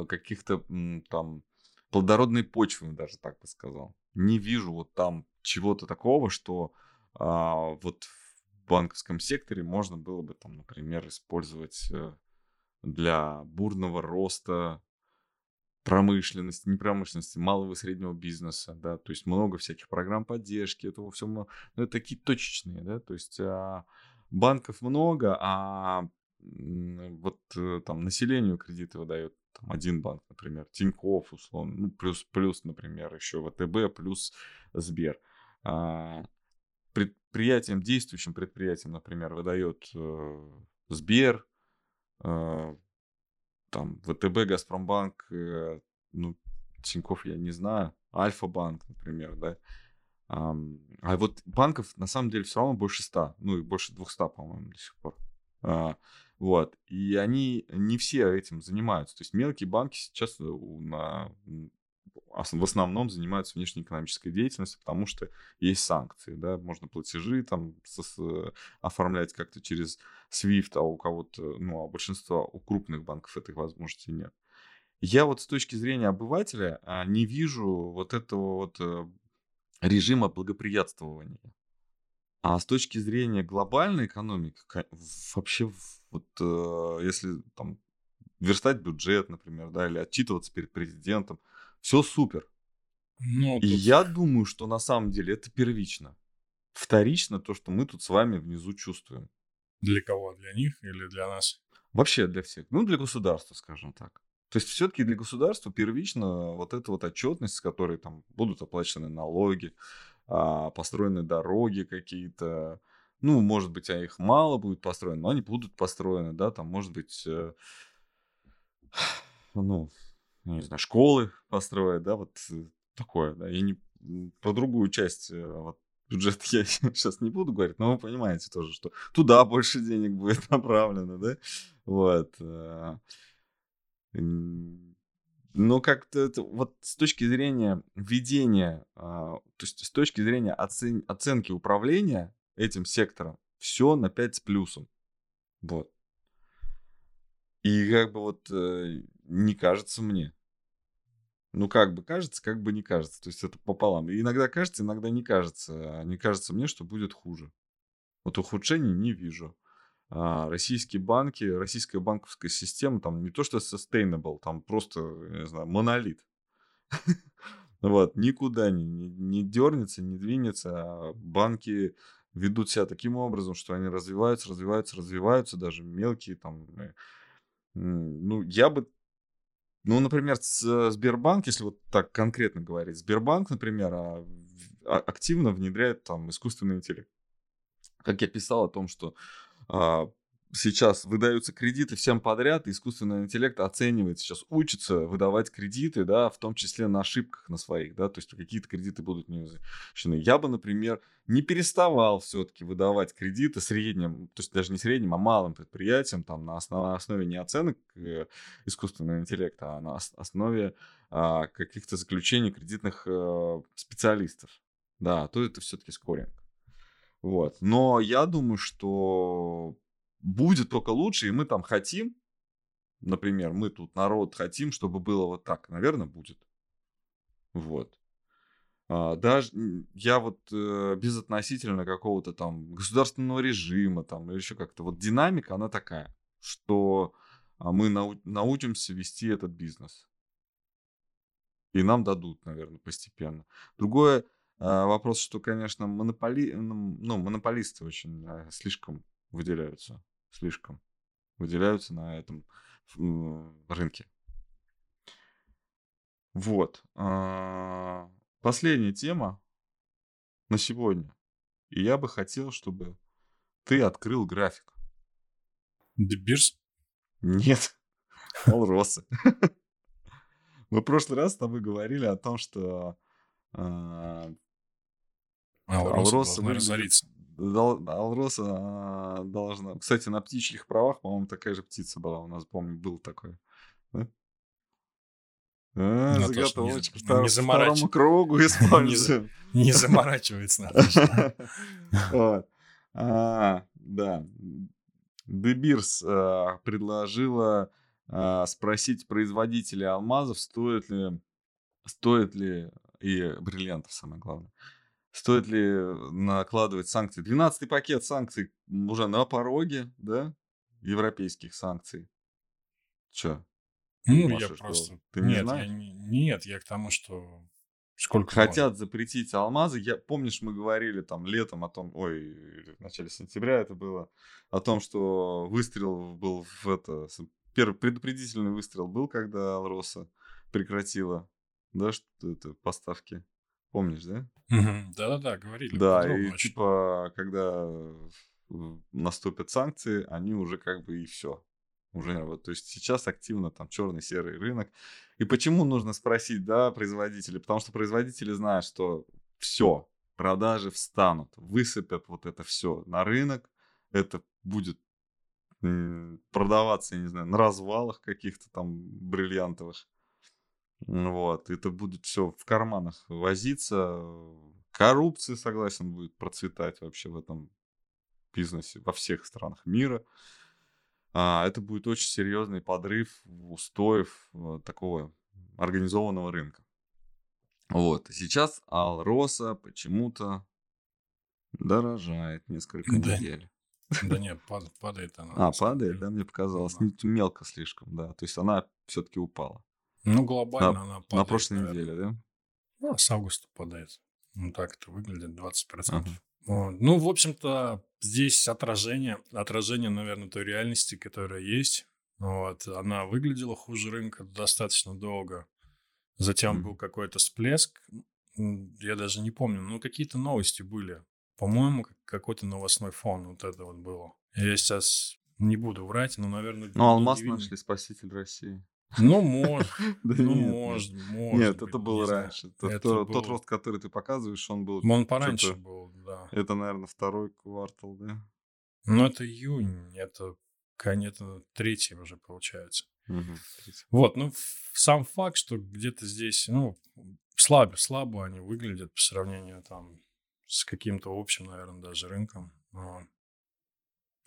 каких-то там плодородной почвы, даже так бы сказал. Не вижу вот там чего-то такого, что а, вот в банковском секторе можно было бы там, например, использовать э, для бурного роста промышленности, не промышленности, малого и среднего бизнеса, да, то есть много всяких программ поддержки, этого все, ну, это такие точечные, да, то есть а, банков много, а вот э, там населению кредиты выдает там, один банк, например, Тинькофф, условно, ну, плюс, плюс, например, еще ВТБ, плюс Сбер. А, предприятиям, действующим предприятиям, например, выдает э, Сбер, там ВТБ, Газпромбанк, э, ну, Тинькофф я не знаю, Альфа-банк, например, да. А вот банков на самом деле все равно больше 100, ну и больше 200, по-моему, до сих пор. А, Вот. И они не все этим занимаются. То есть мелкие банки сейчас на, в основном занимаются внешнеэкономической деятельностью, потому что есть санкции, да, можно платежи там с- оформлять как-то через SWIFT, а у кого-то, ну, а у большинства, у крупных банков этой возможности нет. Я вот с точки зрения обывателя а, не вижу вот этого вот э, режима благоприятствования. А с точки зрения глобальной экономики, вообще, вот э, если там верстать бюджет, например, да, или отчитываться перед президентом, все супер. Ну, И тут я думаю, что на самом деле это первично. Вторично то, что мы тут с вами внизу чувствуем. для кого? Для них или для нас? Вообще для всех. Ну, для государства, скажем так. То есть все-таки для государства первично вот эта вот отчетность, с которой там будут оплачены налоги, а, построены дороги какие-то. Ну, может быть, а их мало будет построено, но они будут построены, да, там, может быть, э, ну, не знаю, школы построят, да, вот э, такое, да. Я не про другую часть э, вот, бюджета я сейчас не буду говорить, но вы понимаете тоже, что туда больше денег будет направлено, да. Вот. э, Но как-то вот с точки зрения ведения, а, то есть с точки зрения оцен, оценки управления этим сектором, все на 5 с плюсом. Вот. И как бы вот не кажется мне. Ну, как бы кажется, как бы не кажется. То есть это пополам. Иногда кажется, иногда не кажется. А не кажется мне, что будет хуже. Вот ухудшений не вижу. А, российские банки, российская банковская система, там не то что sustainable, там просто, не знаю, монолит. Вот, никуда не, не, не дернется, не двинется. А банки ведут себя таким образом, что они развиваются, развиваются, развиваются, даже мелкие там. Э, ну, я бы ну, например, Сбербанк, если вот так конкретно говорить, Сбербанк, например, а, а, активно внедряет там искусственный интеллект. Как я писал о том, что а, сейчас выдаются кредиты всем подряд, и искусственный интеллект оценивает, сейчас учится выдавать кредиты, да, в том числе на ошибках на своих, да, то есть какие-то кредиты будут не защищены. Я бы, например, не переставал все-таки выдавать кредиты средним, то есть даже не средним, а малым предприятиям, там, на, основ, основе не оценок э, искусственного интеллекта, а на основе а, каких-то заключений кредитных а, специалистов. Да, то это все-таки скоринг. Вот. Но я думаю, что будет только лучше, и мы там хотим, например, мы тут народ хотим, чтобы было вот так, наверное, будет. Вот. А, даже я вот э, безотносительно какого-то там государственного режима там или еще как-то вот динамика она такая, что а, мы нау- научимся вести этот бизнес. И нам дадут, наверное, постепенно. Другое а, вопрос, что, конечно, монополи... ну, монополисты очень а, слишком выделяются слишком выделяются на этом рынке. Вот. А, последняя тема на сегодня. И я бы хотел, чтобы ты открыл график. Дебирс? Нет. Алросы. Мы в прошлый раз с тобой говорили о том, что а, Алроса разориться. Алроса а, должна... Кстати, на птичьих правах, по-моему, такая же птица была. У нас, помню, был такой. Да? А, заготовочка. Не, втор... не второму кругу используем. Не, не заморачивается. А, да. Дебирс а, предложила а, спросить производителя алмазов, стоит ли, стоит ли и бриллиантов, самое главное, Стоит ли накладывать санкции? 12-й пакет санкций уже на пороге, да? Европейских санкций. Чё? Ну, Маша, я что? просто... Ты нет, не знаешь? Я не... Нет, я к тому, что... Сколько Хотят можно? запретить алмазы. Я, помнишь, мы говорили там летом о том, ой, в начале сентября это было, о том, что выстрел был в это... Первый предупредительный выстрел был, когда Алроса прекратила, да, что это, поставки Помнишь, да? Да-да-да, говорили. Да, и типа, когда наступят санкции, они уже как бы и все. Уже вот, то есть сейчас активно там черный серый рынок. И почему нужно спросить, да, производителей? Потому что производители знают, что все, продажи встанут, высыпят вот это все на рынок, это будет продаваться, я не знаю, на развалах каких-то там бриллиантовых. Вот, это будет все в карманах возиться. Коррупция, согласен, будет процветать вообще в этом бизнесе во всех странах мира. А, это будет очень серьезный подрыв устоев вот, такого организованного рынка. Вот. Сейчас Алроса почему-то дорожает несколько да. недель. Да нет, падает она. А, падает, да, мне показалось. Мелко слишком, да. То есть она все-таки упала. Ну, глобально на, она падает. На прошлой наверное. неделе, да? Ну, с августа падает. Ну, так это выглядит, 20%. Ага. Вот. Ну, в общем-то, здесь отражение, отражение, наверное, той реальности, которая есть. Вот. Она выглядела хуже рынка достаточно долго. Затем mm. был какой-то всплеск. Я даже не помню, ну, какие-то новости были. По-моему, какой-то новостной фон вот это вот было. Я сейчас не буду врать, но, наверное... Ну, алмаз нашли, спаситель России. Ну, может. Ну, может, может. Нет, это было раньше. Тот рост, который ты показываешь, он был... Он пораньше был, да. Это, наверное, второй квартал, да? Ну, это июнь, это конец, третий уже получается. Вот, ну, сам факт, что где-то здесь, ну, слабо, слабо они выглядят по сравнению там с каким-то общим, наверное, даже рынком.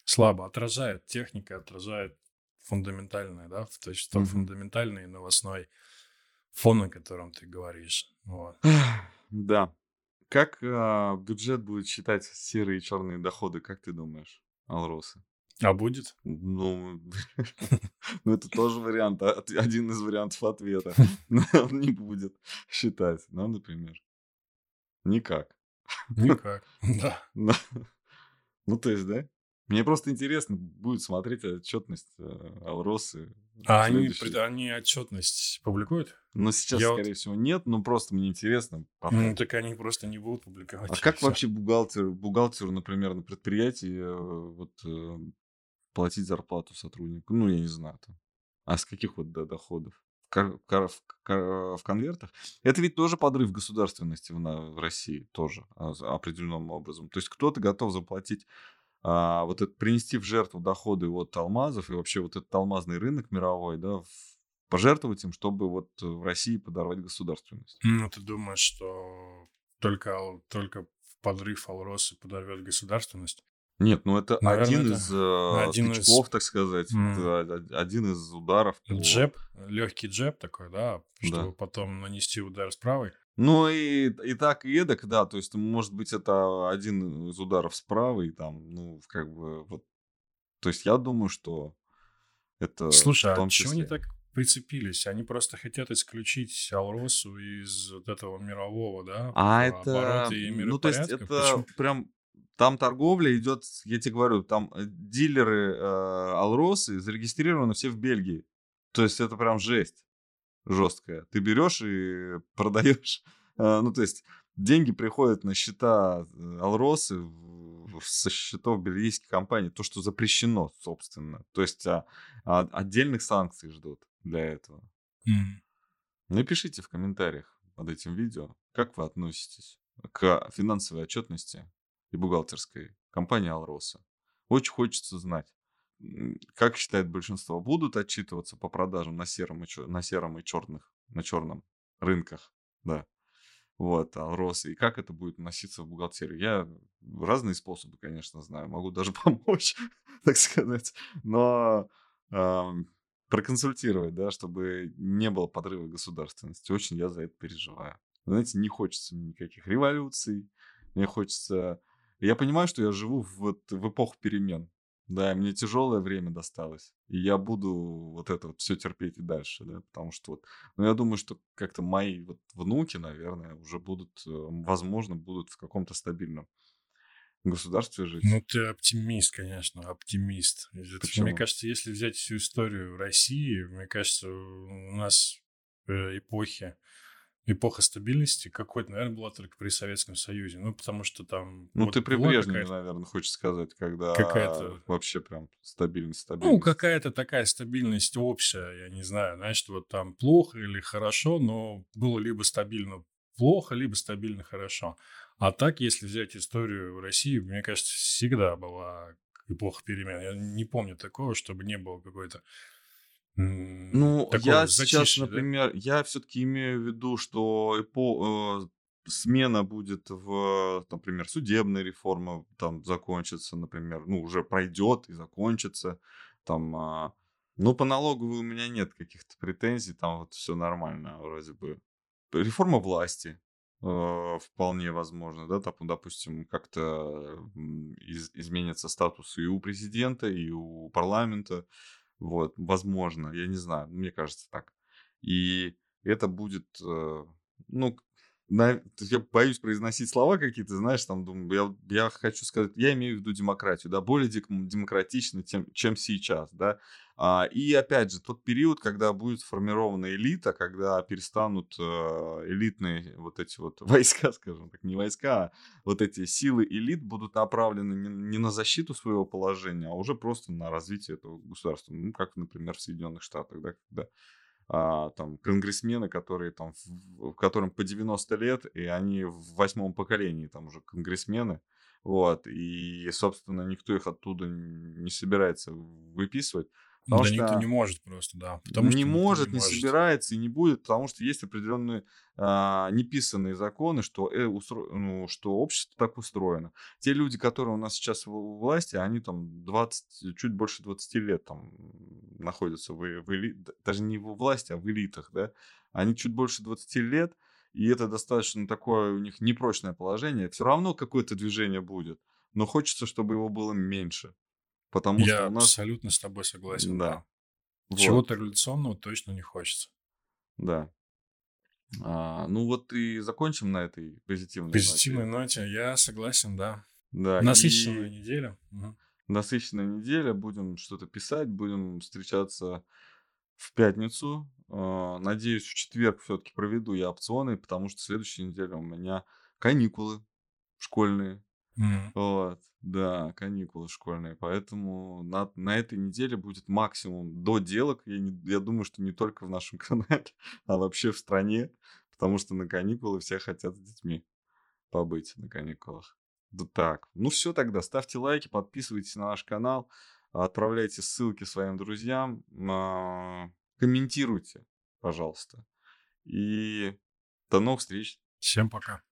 Слабо отражает техника, отражает фундаментальное, да, то есть тот Мгм. фундаментальный новостной фон, о котором ты говоришь. Вот. Да. Как а, бюджет будет считать серые и черные доходы, как ты думаешь, Алросы? А будет? Ну, ну, это тоже вариант, а- один из вариантов ответа. Но Он не будет считать, да, например. Никак. Никак. Да. Ну, ну, то есть, да? Мне просто интересно будет смотреть отчетность э, Алросы. А они, они отчетность публикуют? Но сейчас, я вот- скорее всего, нет, но просто мне интересно. Ну, так они просто не будут публиковать. А как всё. вообще бухгалтер, бухгалтеру, например, на предприятии э, вот, э, платить зарплату сотруднику? Ну, я не знаю. Там. А с каких вот до- доходов? В, в в конвертах? Это ведь тоже подрыв государственности в, в России, тоже а, определенным образом. То есть кто-то готов заплатить, а, вот это, принести в жертву доходы от алмазов и вообще вот этот алмазный рынок мировой, да, пожертвовать им, чтобы вот в России подорвать государственность. Ну, ты думаешь, что только, только подрыв Алросы подорвет государственность? Нет, ну это Наверное, один это из э, один из- тычков, так сказать, М. это од- один из ударов. по- Джеб, легкий джеб такой, да, Да. чтобы потом нанести удар с правой. Ну и, и так, и эдак, да, то есть, может быть, это один из ударов справа, и там, ну, как бы, вот, то есть, я думаю, что это Слушай, а чего они числе. так прицепились? Они просто хотят исключить Алросу из вот этого мирового, да, А это, и ну, то есть, это Почему? прям, там торговля идет, я тебе говорю, там э, дилеры э, Алросы зарегистрированы все в Бельгии. То есть, это прям жесть жесткая. Ты берешь и продаешь, э, ну, то есть, деньги приходят на счета э, Алросы со счетов бельгийских компаний, то, что запрещено, собственно. То есть, а- а отдельных санкций ждут для этого. Напишите в комментариях под этим видео, как вы относитесь к финансовой отчетности и бухгалтерской компании Алроса. Очень хочется знать, как считает большинство, будут отчитываться по продажам на сером и, чё- на сером и черных, на черном рынках, да, вот, Алроса, и как это будет носиться в бухгалтерию. Я разные способы, конечно, знаю, могу даже помочь, так сказать, но ам, проконсультировать, да, чтобы не было подрыва государственности. Очень я за это переживаю. Знаете, не хочется мне никаких революций, мне хочется... Я понимаю, что я живу в, вот, в эпоху перемен. Да, мне тяжелое время досталось. И я буду вот это вот все терпеть и дальше, да, потому что вот... Ну, я думаю, что как-то мои вот внуки, наверное, уже будут, э, возможно, будут в каком-то стабильном государстве жить. Ну, ты оптимист, конечно, оптимист. Почему? Мне кажется, если взять всю историю России, мне кажется, у нас э, эпохи, эпоха стабильности какой-то, наверное, была только при Советском Союзе. Ну, потому что там... Ну, вот ты при Брежневе, наверное, хочешь сказать, когда Какая-то- вообще прям стабильность, стабильность. Ну, какая-то такая стабильность общая, я не знаю, что вот там плохо или хорошо, но было либо стабильно плохо, либо стабильно хорошо. А так, если взять историю России, мне кажется, всегда была эпоха перемен. Я не помню такого, чтобы не было какой-то Ну, такого я сейчас, затишья, да? например, я все-таки имею в виду, что эпо- э, смена будет в, например, судебная реформа там закончится, например, ну, уже пройдет и закончится. Там, а, ну, по налоговой у меня нет каких-то претензий, там вот все нормально вроде бы. Реформа власти э, вполне возможно, да, там, допустим, как-то из- изменится статус и у президента, и у парламента, вот, возможно, я не знаю, мне кажется так. И это будет, э, ну, на- я боюсь произносить слова какие-то, знаешь, там, думаю, я, я хочу сказать, я имею в виду демократию, да, более демократично, тем, чем сейчас, да. А, и опять же, тот период, когда будет сформирована элита, когда перестанут э, элитные вот эти вот войска, скажем так, не войска, а вот эти силы элит будут направлены не, не на защиту своего положения, а уже просто на развитие этого государства. Ну, как, например, в Соединенных Штатах, да, когда а, там конгрессмены, которые там, в- в- которым по 90 лет, и они в восьмом поколении там уже конгрессмены, вот, и, собственно, никто их оттуда не собирается выписывать. Потому да что никто не может просто, да. Потому не что может, не, не может. собирается и не будет, потому что есть определенные а, неписанные законы, что, э, устро... ну, что общество так устроено. Те люди, которые у нас сейчас в власти, они там 20, чуть больше 20 лет там находятся в, в эли... даже не в власти, а в элитах, да. Они чуть больше 20 лет, и это достаточно такое у них непрочное положение. Все равно какое-то движение будет, но хочется, чтобы его было меньше. Потому Я что у нас... абсолютно с тобой согласен. Да. Вот. Чего-то революционного точно не хочется. Да. А, ну вот и закончим на этой позитивной Позитивной ноте. ноте. Я согласен, да. Да. Насыщенная и... неделя. Угу. Насыщенная неделя. Будем что-то писать, будем встречаться в пятницу. А, надеюсь, в четверг все-таки проведу я опционы, потому что следующей неделе у меня каникулы школьные. Mm. Вот, да, каникулы школьные. Поэтому на, на этой неделе будет максимум до делок. Я, не, я думаю, что не только в нашем канале, а вообще в стране. Потому что на каникулы все хотят с детьми побыть на каникулах. Да так. Ну все тогда. Ставьте лайки, подписывайтесь на наш канал, отправляйте ссылки своим друзьям, а, комментируйте, пожалуйста. И до новых встреч. Всем пока.